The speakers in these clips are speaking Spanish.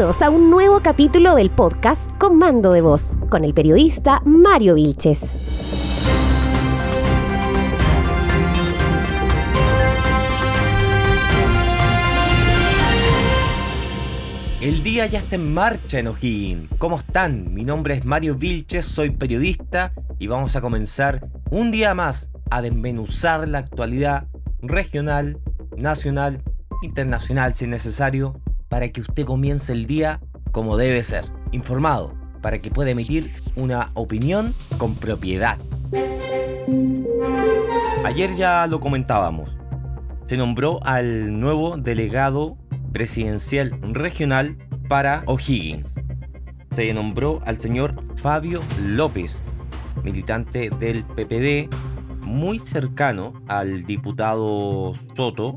Bienvenidos a un nuevo capítulo del podcast con mando de voz, con el periodista Mario Vilches. El día ya está en marcha en O'Higgins. ¿Cómo están? Mi nombre es Mario Vilches, soy periodista y vamos a comenzar un día más a desmenuzar la actualidad regional, nacional, internacional si es necesario, para que usted comience el día como debe ser, informado, para que pueda emitir una opinión con propiedad. Ayer ya lo comentábamos. Se nombró al nuevo delegado presidencial regional para O'Higgins. Se nombró al señor Fabio López, militante del PPD, muy cercano al diputado Soto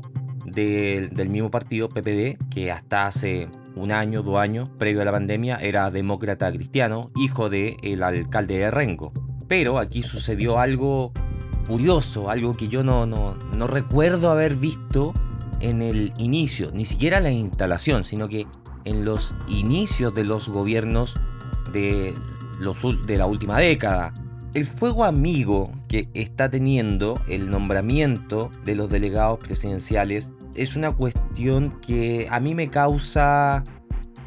del, mismo partido, PPD, que hasta hace un año, dos años, previo a la pandemia, era demócrata cristiano, hijo del el alcalde de Rengo. Pero aquí sucedió algo curioso, algo que yo no, no, no recuerdo haber visto en el inicio, ni siquiera la instalación, sino que en los inicios de los gobiernos de, los, de la última década. El fuego amigo que está teniendo el nombramiento de los delegados presidenciales es una cuestión que a mí me causa,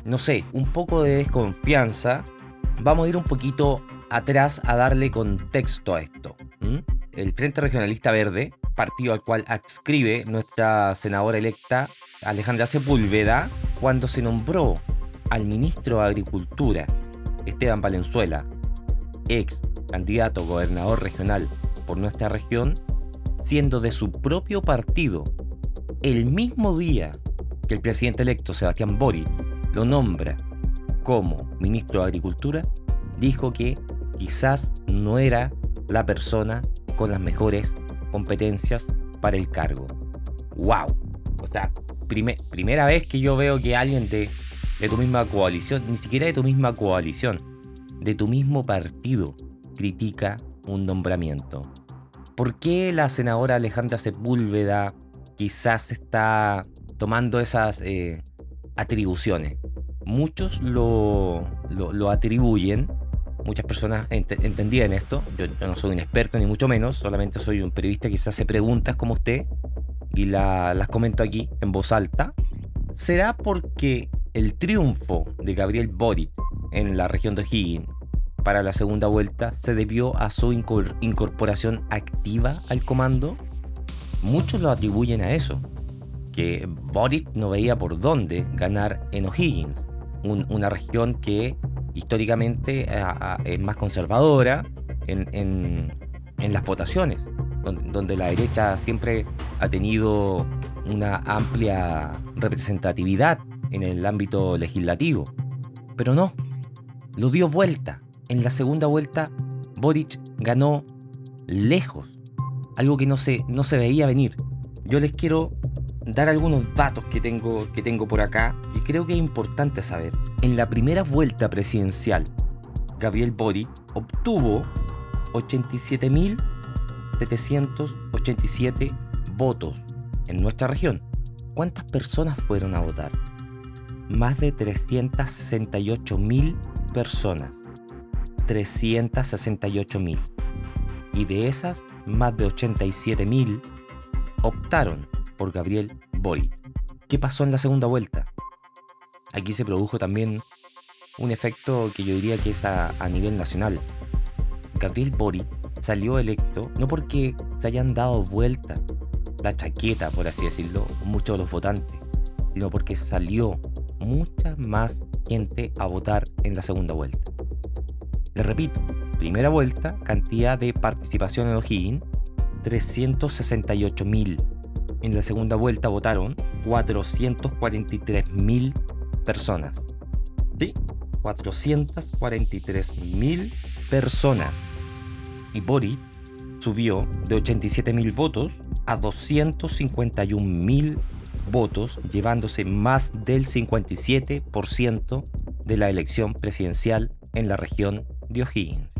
no sé, un poco de desconfianza. Vamos a ir un poquito atrás a darle contexto a esto. El Frente Regionalista Verde, partido al cual adscribe nuestra senadora electa Alejandra Sepúlveda, cuando se nombró al ministro de Agricultura, Esteban Valenzuela, ex candidato gobernador regional por nuestra región, siendo de su propio partido el mismo día que el presidente electo Sebastián Boric lo nombra como ministro de Agricultura, dijo que quizás no era la persona con las mejores competencias para el cargo. ¡Wow! O sea, primera vez que yo veo que alguien de, de tu misma coalición, ni siquiera de tu misma coalición, de tu mismo partido, critica un nombramiento. ¿Por qué la senadora Alejandra Sepúlveda quizás está tomando esas eh, atribuciones. Muchos lo, atribuyen, muchas personas entendían esto, yo, no soy un experto ni mucho menos, solamente soy un periodista que se preguntas como usted y las comento aquí en voz alta. ¿Será porque el triunfo de Gabriel Boric en la región de O'Higgins para la segunda vuelta se debió a su incorporación activa al comando? Muchos lo atribuyen a eso, que Boric no veía por dónde ganar en O'Higgins, una región que históricamente es más conservadora en, las votaciones, donde, la derecha siempre ha tenido una amplia representatividad en el ámbito legislativo. Pero no, lo dio vuelta. En la segunda vuelta, Boric ganó lejos algo que no se, no se veía venir. Yo les quiero dar algunos datos que tengo, que tengo por acá y creo que es importante saber. En la primera vuelta presidencial, Gabriel Boric obtuvo 87.787 votos en nuestra región. ¿Cuántas personas fueron a votar? Más de 368.000 personas. 368.000. Y de esas, más de 87.000 optaron por Gabriel Boric. ¿Qué pasó en la segunda vuelta? Aquí se produjo también un efecto que yo diría que es a, nivel nacional. Gabriel Boric salió electo no porque se hayan dado vuelta la chaqueta, por así decirlo, muchos de los votantes, sino porque salió mucha más gente a votar en la segunda vuelta. Le repito, Primera vuelta, cantidad de participación en O'Higgins, 368.000. En la segunda vuelta votaron 443.000 personas. ¿Sí? 443.000 personas. Y Boric subió de 87.000 votos a 251.000 votos, llevándose más del 57% de la elección presidencial en la región de O'Higgins.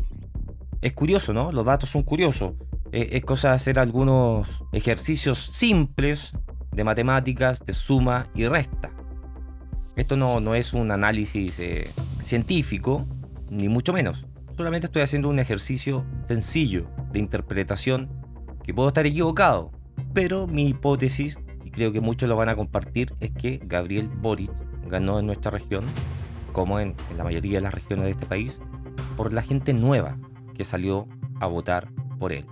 Es curioso, ¿no? Los datos son curiosos. Eh, es cosa de hacer algunos ejercicios simples de matemáticas, de suma y resta. Esto no, no es un análisis eh, científico, ni mucho menos. Solamente estoy haciendo un ejercicio sencillo de interpretación que puedo estar equivocado. Pero mi hipótesis, y creo que muchos lo van a compartir, es que Gabriel Boric ganó en nuestra región, como en, en la mayoría de las regiones de este país, por la gente nueva que salió a votar por él.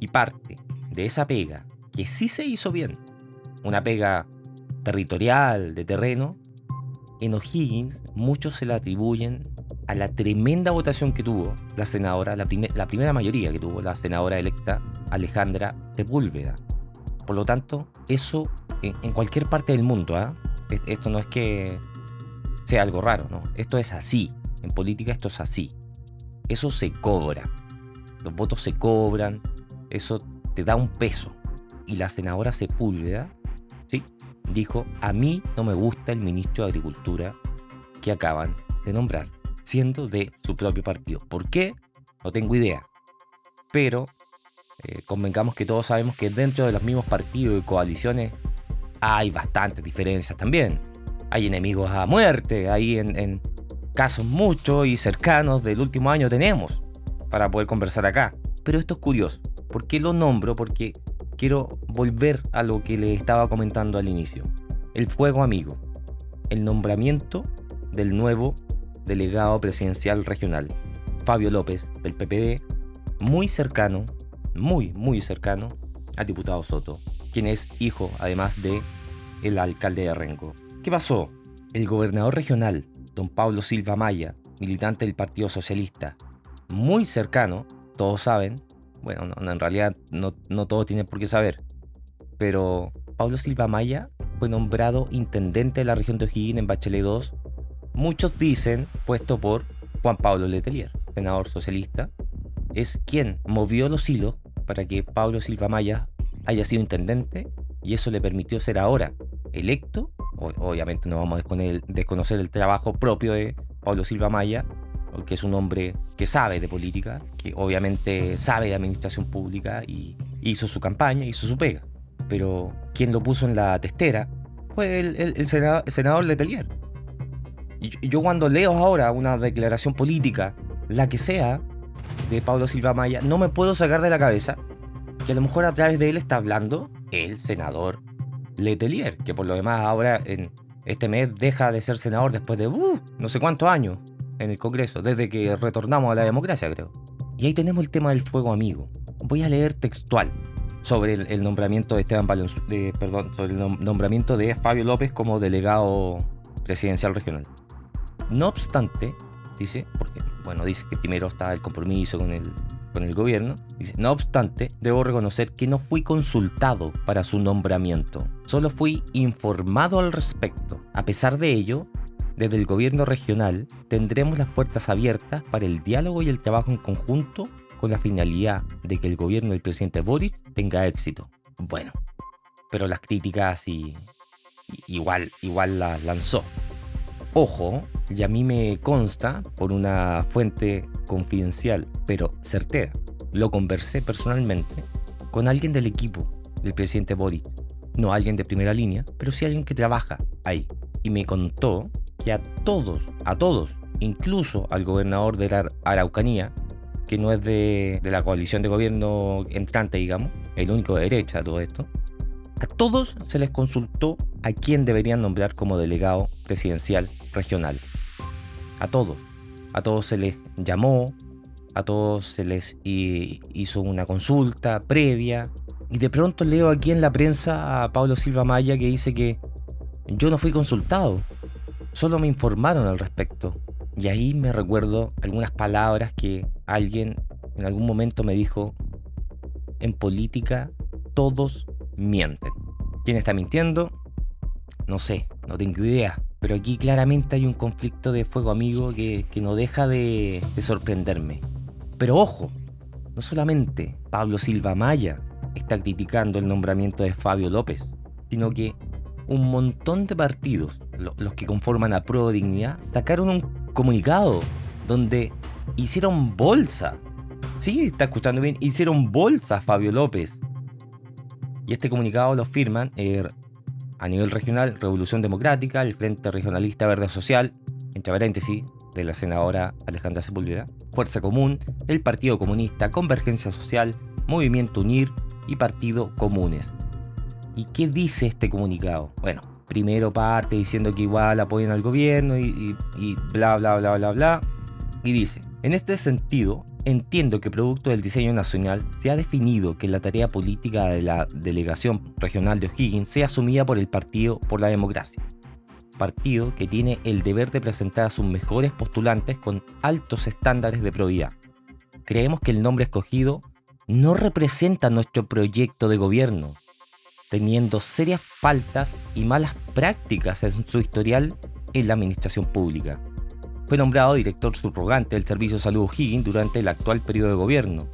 Y parte de esa pega, que sí se hizo bien, una pega territorial, de terreno, en O'Higgins muchos se la atribuyen a la tremenda votación que tuvo la senadora, la, la primera mayoría que tuvo la senadora electa Alejandra Sepúlveda. Por lo tanto, eso en, cualquier parte del mundo, ¿ah? esto no es que sea algo raro, ¿no? Esto es así. En política esto es así. Eso se cobra. Los votos se cobran. Eso te da un peso. Y la senadora Sepúlveda, ¿sí? Dijo, a mí no me gusta el ministro de Agricultura que acaban de nombrar, siendo de su propio partido. ¿Por qué? No tengo idea. Pero eh, convengamos que todos sabemos que dentro de los mismos partidos y coaliciones hay bastantes diferencias también. Hay enemigos a muerte, hay en, casos muchos y cercanos del último año tenemos para poder conversar acá. Pero esto es curioso. ¿Por qué lo nombro? Porque quiero volver a lo que le estaba comentando al inicio. El fuego amigo. El nombramiento del nuevo delegado presidencial regional, Fabio López, del PPD, muy cercano muy, muy cercano al diputado Soto, quien es hijo, además de el alcalde de Rengo. ¿Qué pasó? El gobernador regional, don Pablo Silva Maya, militante del Partido Socialista, muy cercano, todos saben, bueno, en realidad no, no todos tienen por qué saber, pero Pablo Silva Maya fue nombrado intendente de la región de O'Higgins en Bachelet 2, muchos dicen puesto por Juan Pablo Letelier, senador socialista, es quien movió los hilos para que Pablo Silva Maya haya sido intendente y eso le permitió ser ahora electo. Obviamente no vamos a desconocer el trabajo propio de Pablo Silva Maya, porque es un hombre que sabe de política, que obviamente sabe de administración pública y hizo su campaña, hizo su pega. Pero quien lo puso en la testera fue el, senador, Letelier. Y yo cuando leo ahora una declaración política, la que sea, de Pablo Silva Maya, no me puedo sacar de la cabeza que a lo mejor a través de él está hablando el senador Letelier, que por lo demás ahora en este mes deja de ser senador después de uh, no sé cuántos años en el Congreso, desde que retornamos a la democracia, creo. Y ahí tenemos el tema del fuego amigo. Voy a leer textual sobre el, nombramiento de Esteban de, perdón, sobre el nombramiento de Fabio López como delegado presidencial regional. No obstante, dice, porque bueno, dice que primero está el compromiso con el, con el gobierno. Dice, no obstante, debo reconocer que no fui consultado para su nombramiento, solo fui informado al respecto. A pesar de ello, desde el gobierno regional tendremos las puertas abiertas para el diálogo y el trabajo en conjunto con la finalidad de que el gobierno del presidente Boric tenga éxito. Bueno, pero las críticas y, igual, igual las lanzó. Ojo, y a mí me consta por una fuente confidencial, pero certera. Lo conversé personalmente con alguien del equipo del presidente Boric. No alguien de primera línea, pero sí alguien que trabaja ahí. Y me contó que a todos, a todos, incluso al gobernador de la Araucanía, que no es de, de la coalición de gobierno entrante, digamos, el único de derecha todo esto, a todos se les consultó a quién deberían nombrar como delegado presidencial regional. A todos. A todos se les llamó, a todos se les hizo una consulta previa. Y de pronto leo aquí en la prensa a Pablo Silva Maya que dice que yo no fui consultado, solo me informaron al respecto. Y ahí me recuerdo algunas palabras que alguien en algún momento me dijo, en política todos mienten. ¿Quién está mintiendo? No sé, no tengo idea. Pero aquí claramente hay un conflicto de fuego amigo que, no deja de, de sorprenderme. Pero ojo, no solamente Pablo Silva Maya está criticando el nombramiento de Fabio López, sino que un montón de partidos, los que conforman a Pro Dignidad, sacaron un comunicado donde hicieron bolsa. Sí, está escuchando bien, hicieron bolsa a Fabio López. Y este comunicado lo firman eh, a nivel regional, Revolución Democrática, el Frente Regionalista Verde Social, entre paréntesis, de la senadora Alejandra Sepúlveda, Fuerza Común, el Partido Comunista, Convergencia Social, Movimiento Unir y Partido Comunes. ¿Y qué dice este comunicado? Bueno, primero parte diciendo que igual apoyan al gobierno y, y bla, bla, bla, bla, bla. Y dice, en este sentido, entiendo que producto del diseño nacional se ha definido que la tarea política de la delegación regional de O'Higgins sea asumida por el Partido por la Democracia. Partido que tiene el deber de presentar a sus mejores postulantes con altos estándares de probidad. Creemos que el nombre escogido no representa nuestro proyecto de gobierno, teniendo serias faltas y malas prácticas en su historial en la administración pública. Fue nombrado director subrogante del Servicio de Salud O'Higgins durante el actual periodo de gobierno.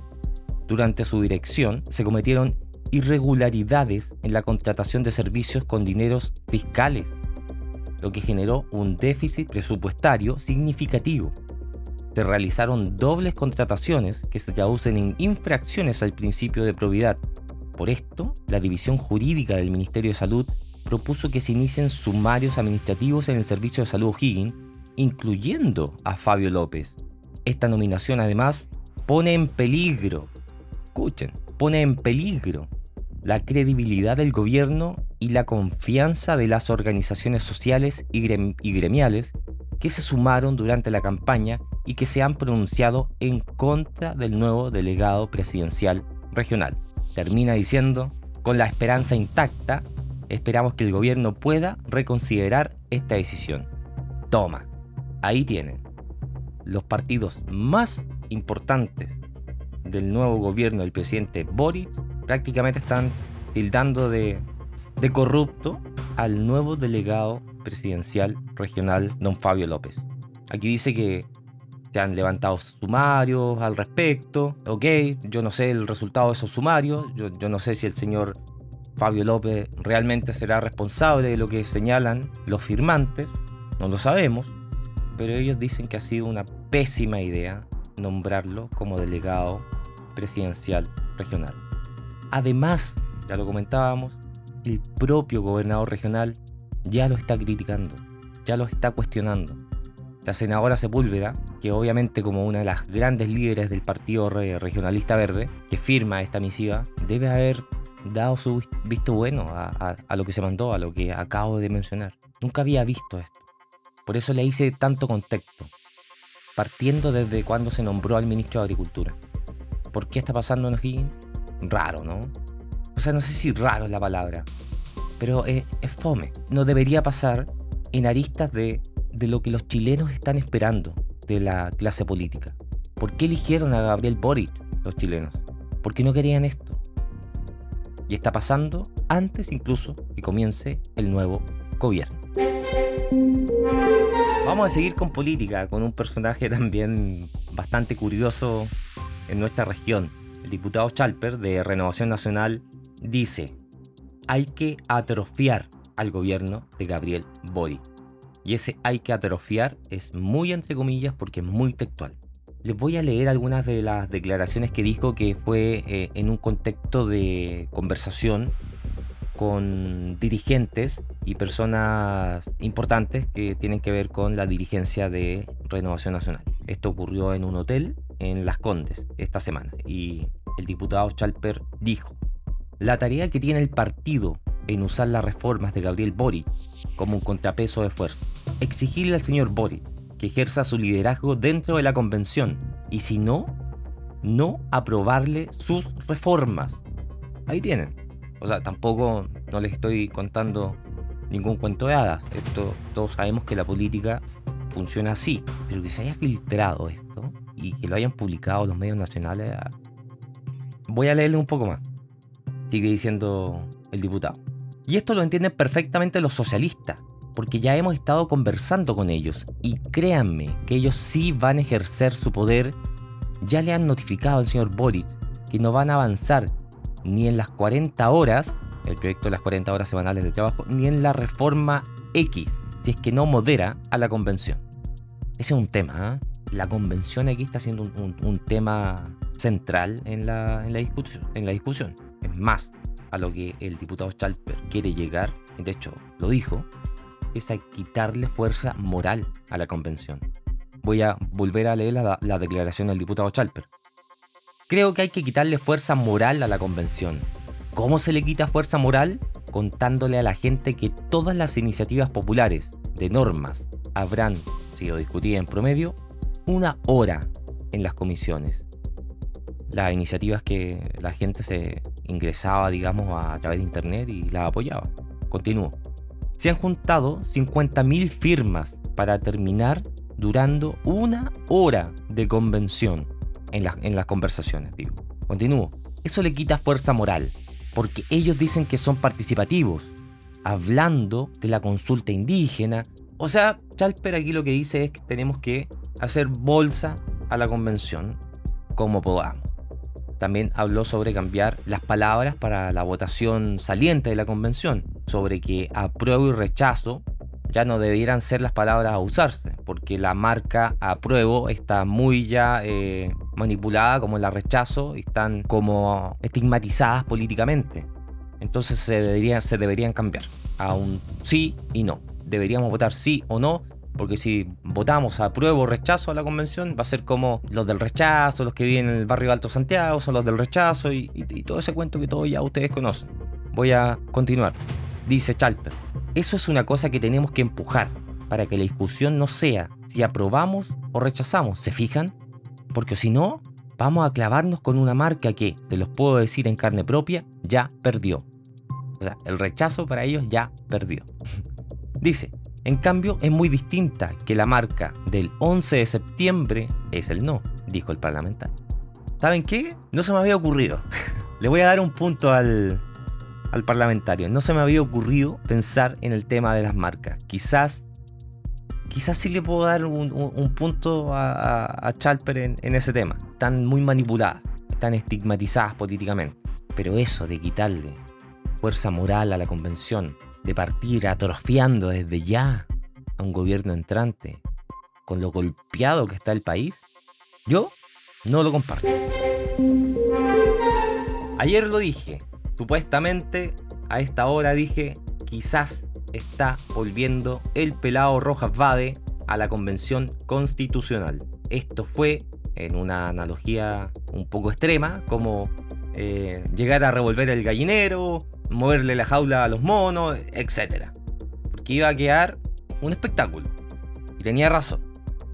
Durante su dirección se cometieron irregularidades en la contratación de servicios con dineros fiscales, lo que generó un déficit presupuestario significativo. Se realizaron dobles contrataciones que se traducen en infracciones al principio de probidad. Por esto, la División Jurídica del Ministerio de Salud propuso que se inicien sumarios administrativos en el Servicio de Salud O'Higgins incluyendo a Fabio López. Esta nominación además pone en peligro, escuchen, pone en peligro la credibilidad del gobierno y la confianza de las organizaciones sociales y, gremiales que se sumaron durante la campaña y que se han pronunciado en contra del nuevo delegado presidencial regional. Termina diciendo, con la esperanza intacta, esperamos que el gobierno pueda reconsiderar esta decisión. Toma, ahí tienen los partidos más importantes del nuevo gobierno del presidente Boric prácticamente están tildando de, corrupto al nuevo delegado presidencial regional, don Fabio López. Aquí dice que se han levantado sumarios al respecto. Ok, yo no sé el resultado de esos sumarios. Yo, no sé si el señor Fabio López realmente será responsable de lo que señalan los firmantes. No lo sabemos pero ellos dicen que ha sido una pésima idea nombrarlo como delegado presidencial regional. Además, ya lo comentábamos, el propio gobernador regional ya lo está criticando, ya lo está cuestionando. La senadora Sepúlveda, que obviamente como una de las grandes líderes del Partido Regionalista Verde, que firma esta misiva, debe haber dado su visto bueno a, lo que se mandó, a lo que acabo de mencionar. Nunca había visto esto. Por eso le hice tanto contexto, partiendo desde cuando se nombró al ministro de Agricultura. ¿Por qué está pasando en? Raro, ¿no? O sea, no sé si raro es la palabra, pero es, fome. No debería pasar en aristas de, de lo que los chilenos están esperando de la clase política. ¿Por qué eligieron a Gabriel Boric los chilenos? Porque no querían esto. Y está pasando antes incluso que comience el nuevo gobierno. Vamos a seguir con política, con un personaje también bastante curioso en nuestra región. El diputado Chalper de Renovación Nacional dice, hay que atrofiar al gobierno de Gabriel Boric. Y ese hay que atrofiar es muy entre comillas porque es muy textual. Les voy a leer algunas de las declaraciones que dijo que fue eh, en un contexto de conversación con dirigentes y personas importantes que tienen que ver con la dirigencia de Renovación Nacional. Esto ocurrió en un hotel en Las Condes esta semana y el diputado Chalper dijo, la tarea que tiene el partido en usar las reformas de Gabriel Boric como un contrapeso de esfuerzo, exigirle al señor Boric que ejerza su liderazgo dentro de la convención y si no, no aprobarle sus reformas. Ahí tienen. O sea, tampoco no les estoy contando ningún cuento de hadas. Esto, todos sabemos que la política funciona así. Pero que se haya filtrado esto y que lo hayan publicado los medios nacionales. Ah, voy a leerle un poco más. Sigue diciendo el diputado. Y esto lo entienden perfectamente los socialistas, porque ya hemos estado conversando con ellos. Y créanme que ellos sí van a ejercer su poder. Ya le han notificado al señor Boric que no van a avanzar ni en las 40 horas, el proyecto de las 40 horas semanales de trabajo, ni en la reforma X, si es que no modera a la convención. Ese es un tema. ¿eh? La convención aquí está siendo un, tema central en la, discusión, en la discusión. Es más, a lo que el diputado Chalper quiere llegar de hecho lo dijo, es a quitarle fuerza moral a la convención. Voy a volver a leer la declaración del diputado Chalper. Creo que hay que quitarle fuerza moral a la convención. ¿Cómo se le quita fuerza moral? Contándole a la gente que todas las iniciativas populares de normas habrán sido discutidas en promedio una hora en las comisiones. Las iniciativas que la gente se ingresaba, digamos, a través de internet y las apoyaba. Continúo. Se han juntado 50.000 firmas para terminar durando una hora de convención en, en las conversaciones, digo. Continúo. Eso le quita fuerza moral, porque ellos dicen que son participativos, hablando de la consulta indígena. O sea, Chalper aquí lo que dice es que tenemos que hacer bolsa a la convención como podamos. También habló sobre cambiar las palabras para la votación saliente de la convención, sobre que apruebo y rechazo ya no debieran ser las palabras a usarse, porque la marca apruebo está muy ya eh, manipulada como la rechazo y están como estigmatizadas políticamente. Entonces se, se deberían cambiar a un sí y no. Deberíamos votar sí o no porque si votamos apruebo o rechazo a la convención, va a ser como los del rechazo, los que viven en el barrio Alto Santiago, son los del rechazo y, todo ese cuento que todos ya ustedes conocen. Voy a continuar. Dice Chalper, eso es una cosa que tenemos que empujar para que la discusión no sea si aprobamos o rechazamos, ¿se fijan? Porque si no, vamos a clavarnos con una marca que, te los puedo decir en carne propia, ya perdió. O sea, el rechazo para ellos ya perdió. Dice, en cambio, es muy distinta que la marca del 11 de septiembre es el no, dijo el parlamentario. ¿Saben qué? No se me había ocurrido. Le voy a dar un punto al, al parlamentario. No se me había ocurrido pensar en el tema de las marcas. Quizás, quizás sí le puedo dar un, punto a, a, Chalper en, en, ese tema. Están muy manipuladas, están estigmatizadas políticamente. Pero eso de quitarle fuerza moral a la convención, de partir atrofiando desde ya a un gobierno entrante con lo golpeado que está el país, yo no lo comparto. Ayer lo dije, supuestamente a esta hora dije, quizás está volviendo el pelado Rojas Vade a la convención constitucional. Esto fue, en una analogía un poco extrema, como eh, llegar a revolver el gallinero, moverle la jaula a los monos, etc. Porque iba a quedar un espectáculo. Y tenía razón,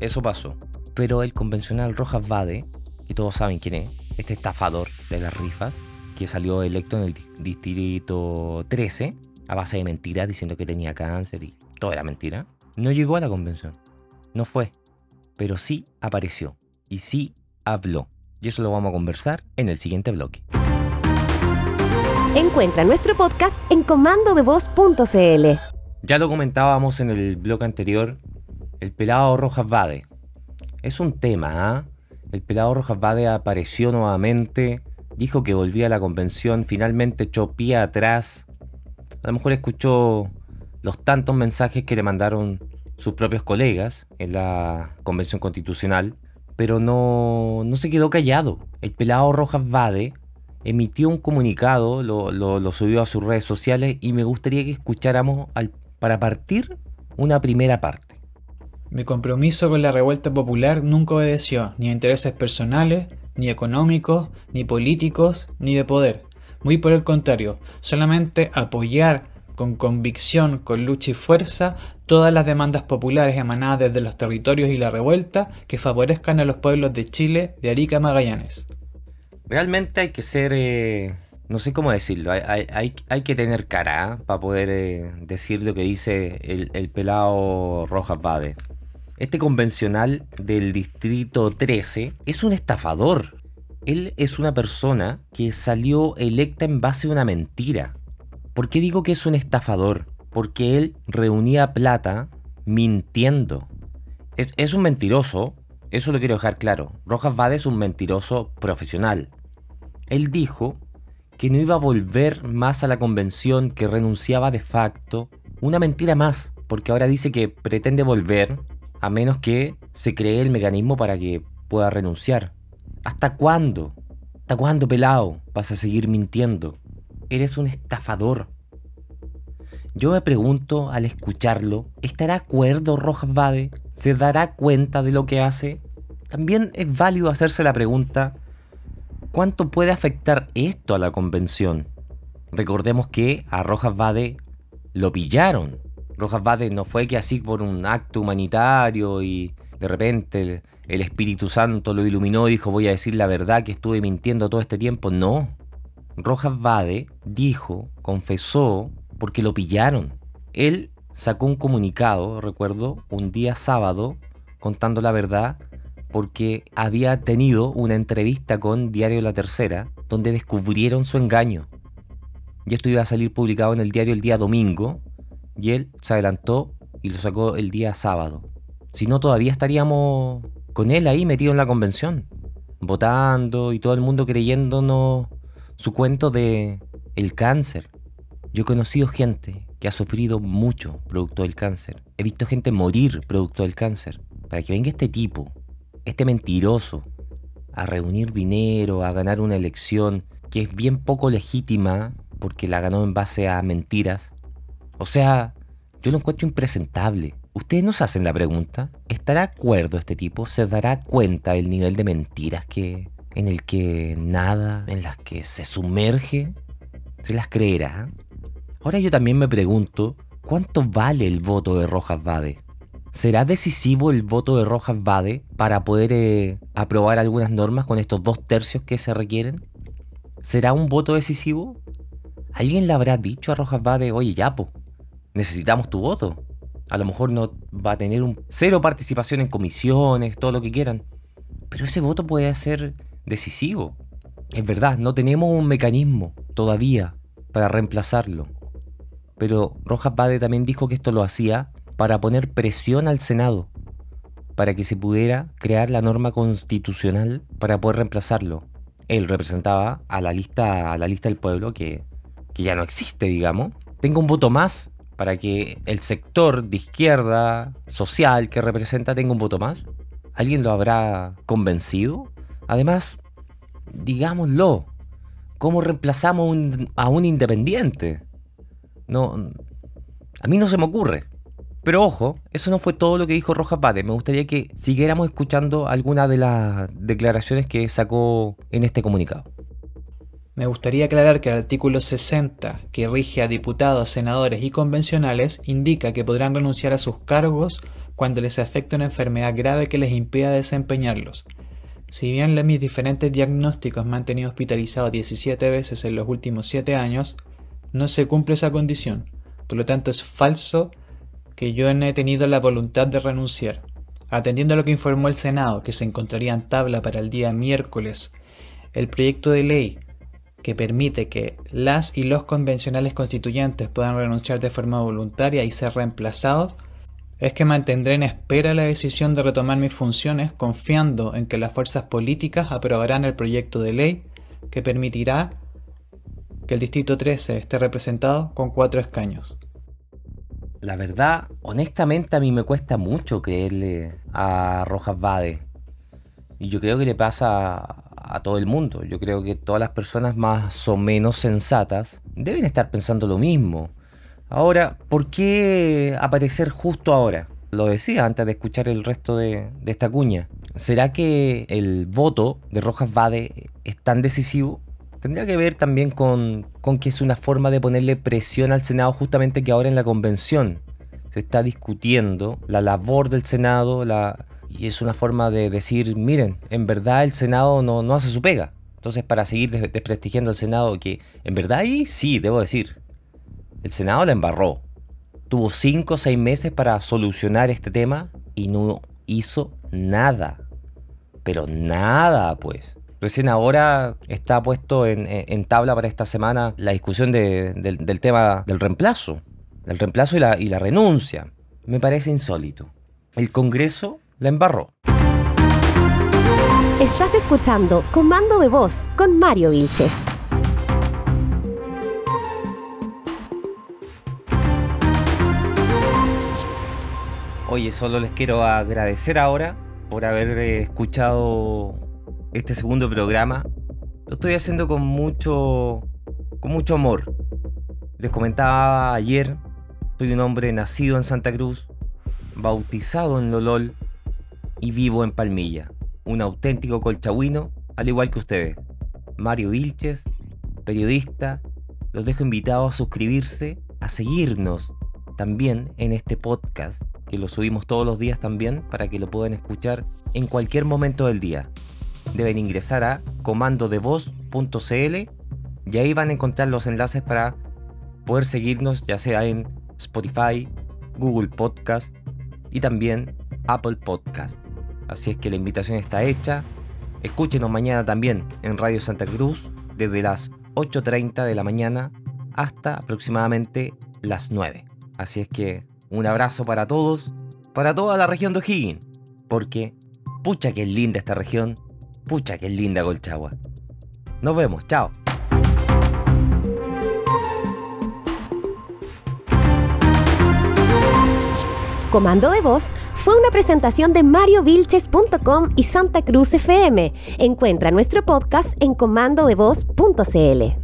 eso pasó. Pero el convencional Rojas Vade, que todos saben quién es, este estafador de las rifas, que salió electo en el distrito 13, a base de mentiras, diciendo que tenía cáncer y todo era mentira, no llegó a la convención. No fue. Pero sí apareció. Y sí habló. Y eso lo vamos a conversar en el siguiente bloque. Encuentra nuestro podcast en comandodevoz.cl. Ya lo comentábamos en el blog anterior, el pelado Rojas Vade. Es un tema, ¿ah? El pelado Rojas Vade apareció nuevamente, dijo que volvía a la convención, finalmente echó pie atrás. A lo mejor escuchó los tantos mensajes que le mandaron sus propios colegas en la convención constitucional, pero no, no se quedó callado. El pelado Rojas Vade emitió un comunicado, lo, subió a sus redes sociales y me gustaría que escucháramos para partir una primera parte. Mi compromiso con la revuelta popular nunca obedeció ni a intereses personales, ni económicos, ni políticos, ni de poder. Muy por el contrario, solamente apoyar con convicción, con lucha y fuerza todas las demandas populares emanadas desde los territorios y la revuelta que favorezcan a los pueblos de Chile, de Arica a Magallanes. Realmente hay que ser, eh, no sé cómo decirlo, hay, que tener cara ¿ah? para poder eh, decir lo que dice el, pelado Rojas Bade. Este convencional del distrito 13 es un estafador. Él es una persona que salió electa en base a una mentira. ¿Por qué digo que es un estafador? Porque él reunía plata mintiendo. Es, un mentiroso, eso lo quiero dejar claro. Rojas Bade es un mentiroso profesional. Él dijo que no iba a volver más a la convención, que renunciaba de facto. Una mentira más, porque ahora dice que pretende volver, a menos que se cree el mecanismo para que pueda renunciar. ¿Hasta cuándo? ¿Hasta cuándo, pelado? Vas a seguir mintiendo. Eres un estafador. Yo me pregunto al escucharlo, ¿estará acuerdo Rojas Bade? ¿Se dará cuenta de lo que hace? También es válido hacerse la pregunta, ¿cuánto puede afectar esto a la convención? Recordemos que a Rojas Bade lo pillaron. Rojas Bade no fue que así por un acto humanitario y de repente el, Espíritu Santo lo iluminó y dijo voy a decir la verdad que estuve mintiendo todo este tiempo. No. Rojas Bade dijo, confesó, porque lo pillaron. Él sacó un comunicado, recuerdo, un día sábado, contando la verdad, porque había tenido una entrevista con Diario La Tercera, donde descubrieron su engaño. Y esto iba a salir publicado en el diario el día domingo, y él se adelantó y lo sacó el día sábado. Si no, todavía estaríamos con él ahí metido en la convención, votando y todo el mundo creyéndonos su cuento de el cáncer. Yo he conocido gente que ha sufrido mucho producto del cáncer. He visto gente morir producto del cáncer. Para que venga este tipo, este mentiroso, a reunir dinero, a ganar una elección que es bien poco legítima porque la ganó en base a mentiras. O sea, yo lo encuentro impresentable. Ustedes nos hacen la pregunta, ¿estará acuerdo este tipo? ¿Se dará cuenta del nivel de mentiras que en el que nada, en las que se sumerge, se las creerá? Ahora yo también me pregunto, ¿cuánto vale el voto de Rojas Vade? ¿Será decisivo el voto de Rojas Vade para poder eh, aprobar algunas normas con estos dos tercios que se requieren? ¿Será un voto decisivo? ¿Alguien le habrá dicho a Rojas Vade, oye, Yapo, necesitamos tu voto? A lo mejor no va a tener un cero participación en comisiones, todo lo que quieran. Pero ese voto puede ser decisivo. Es verdad, no tenemos un mecanismo todavía para reemplazarlo. Pero Rojas Bade también dijo que esto lo hacía para poner presión al Senado, para que se pudiera crear la norma constitucional para poder reemplazarlo. Él representaba a la lista, a la lista del pueblo que, que ya no existe, digamos. Tengo un voto más para que el sector de izquierda social que representa tenga un voto más. ¿Alguien lo habrá convencido? Además, digámoslo, ¿cómo reemplazamos a un independiente? No, a mí no se me ocurre. Pero ojo, eso no fue todo lo que dijo Rojas Bade. Me gustaría que siguiéramos escuchando algunas de las declaraciones que sacó en este comunicado. Me gustaría aclarar que el artículo 60, que rige a diputados, senadores y convencionales, indica que podrán renunciar a sus cargos cuando les afecte una enfermedad grave que les impida desempeñarlos. Si bien mis diferentes diagnósticos me han tenido hospitalizado 17 veces en los últimos 7 años, no se cumple esa condición. Por lo tanto, es falso que yo no he tenido la voluntad de renunciar. Atendiendo a lo que informó el Senado, que se encontraría en tabla para el día miércoles, el proyecto de ley que permite que las y los convencionales constituyentes puedan renunciar de forma voluntaria y ser reemplazados es que mantendré en espera la decisión de retomar mis funciones confiando en que las fuerzas políticas aprobarán el proyecto de ley que permitirá que el Distrito 13 esté representado con cuatro escaños. La verdad, honestamente a mí me cuesta mucho creerle a Rojas Bade. Y yo creo que le pasa a, todo el mundo. Yo creo que todas las personas más o menos sensatas deben estar pensando lo mismo. Ahora, ¿por qué aparecer justo ahora? Lo decía antes de escuchar el resto de, esta cuña. ¿Será que el voto de Rojas Vade es tan decisivo? Tendría que ver también con, con que es una forma de ponerle presión al Senado justamente que ahora en la convención se está discutiendo la labor del Senado la, y es una forma de decir, miren, en verdad el Senado no, no hace su pega. Entonces para seguir desprestigiando al Senado, que en verdad ahí sí, debo decir, el Senado la embarró. Tuvo cinco o seis meses para solucionar este tema y no hizo nada. Pero nada, pues. Recién ahora está puesto en, tabla para esta semana la discusión del, tema del reemplazo. Del reemplazo y la, y la renuncia. Me parece insólito. El Congreso la embarró. Estás escuchando Comando de Voz con Mario Vilches. Oye, solo les quiero agradecer ahora por haber eh, escuchado este segundo programa. Lo estoy haciendo con mucho con mucho amor. Les comentaba ayer Soy un hombre nacido en Santa Cruz, bautizado en Lolol y vivo en Palmilla. Un auténtico colchahuino, al igual que ustedes. Mario Vilches, periodista. Los dejo invitados a suscribirse, a seguirnos también en este podcast, que lo subimos todos los días también para que lo puedan escuchar en cualquier momento del día. Deben ingresar a comandodevoz.cl y ahí van a encontrar los enlaces para poder seguirnos ya sea en Spotify, Google Podcast y también Apple Podcast. Así es que la invitación está hecha. Escúchenos mañana también en Radio Santa Cruz desde las 8.30 de la mañana hasta aproximadamente las 9. Así es que un abrazo para todos, para toda la región de O'Higgins, porque pucha que es linda esta región, pucha que es linda Colchagua. Nos vemos, chao. Comando de Voz fue una presentación de mariovilches.com y Santa Cruz FM. Encuentra nuestro podcast en comandodevoz.cl.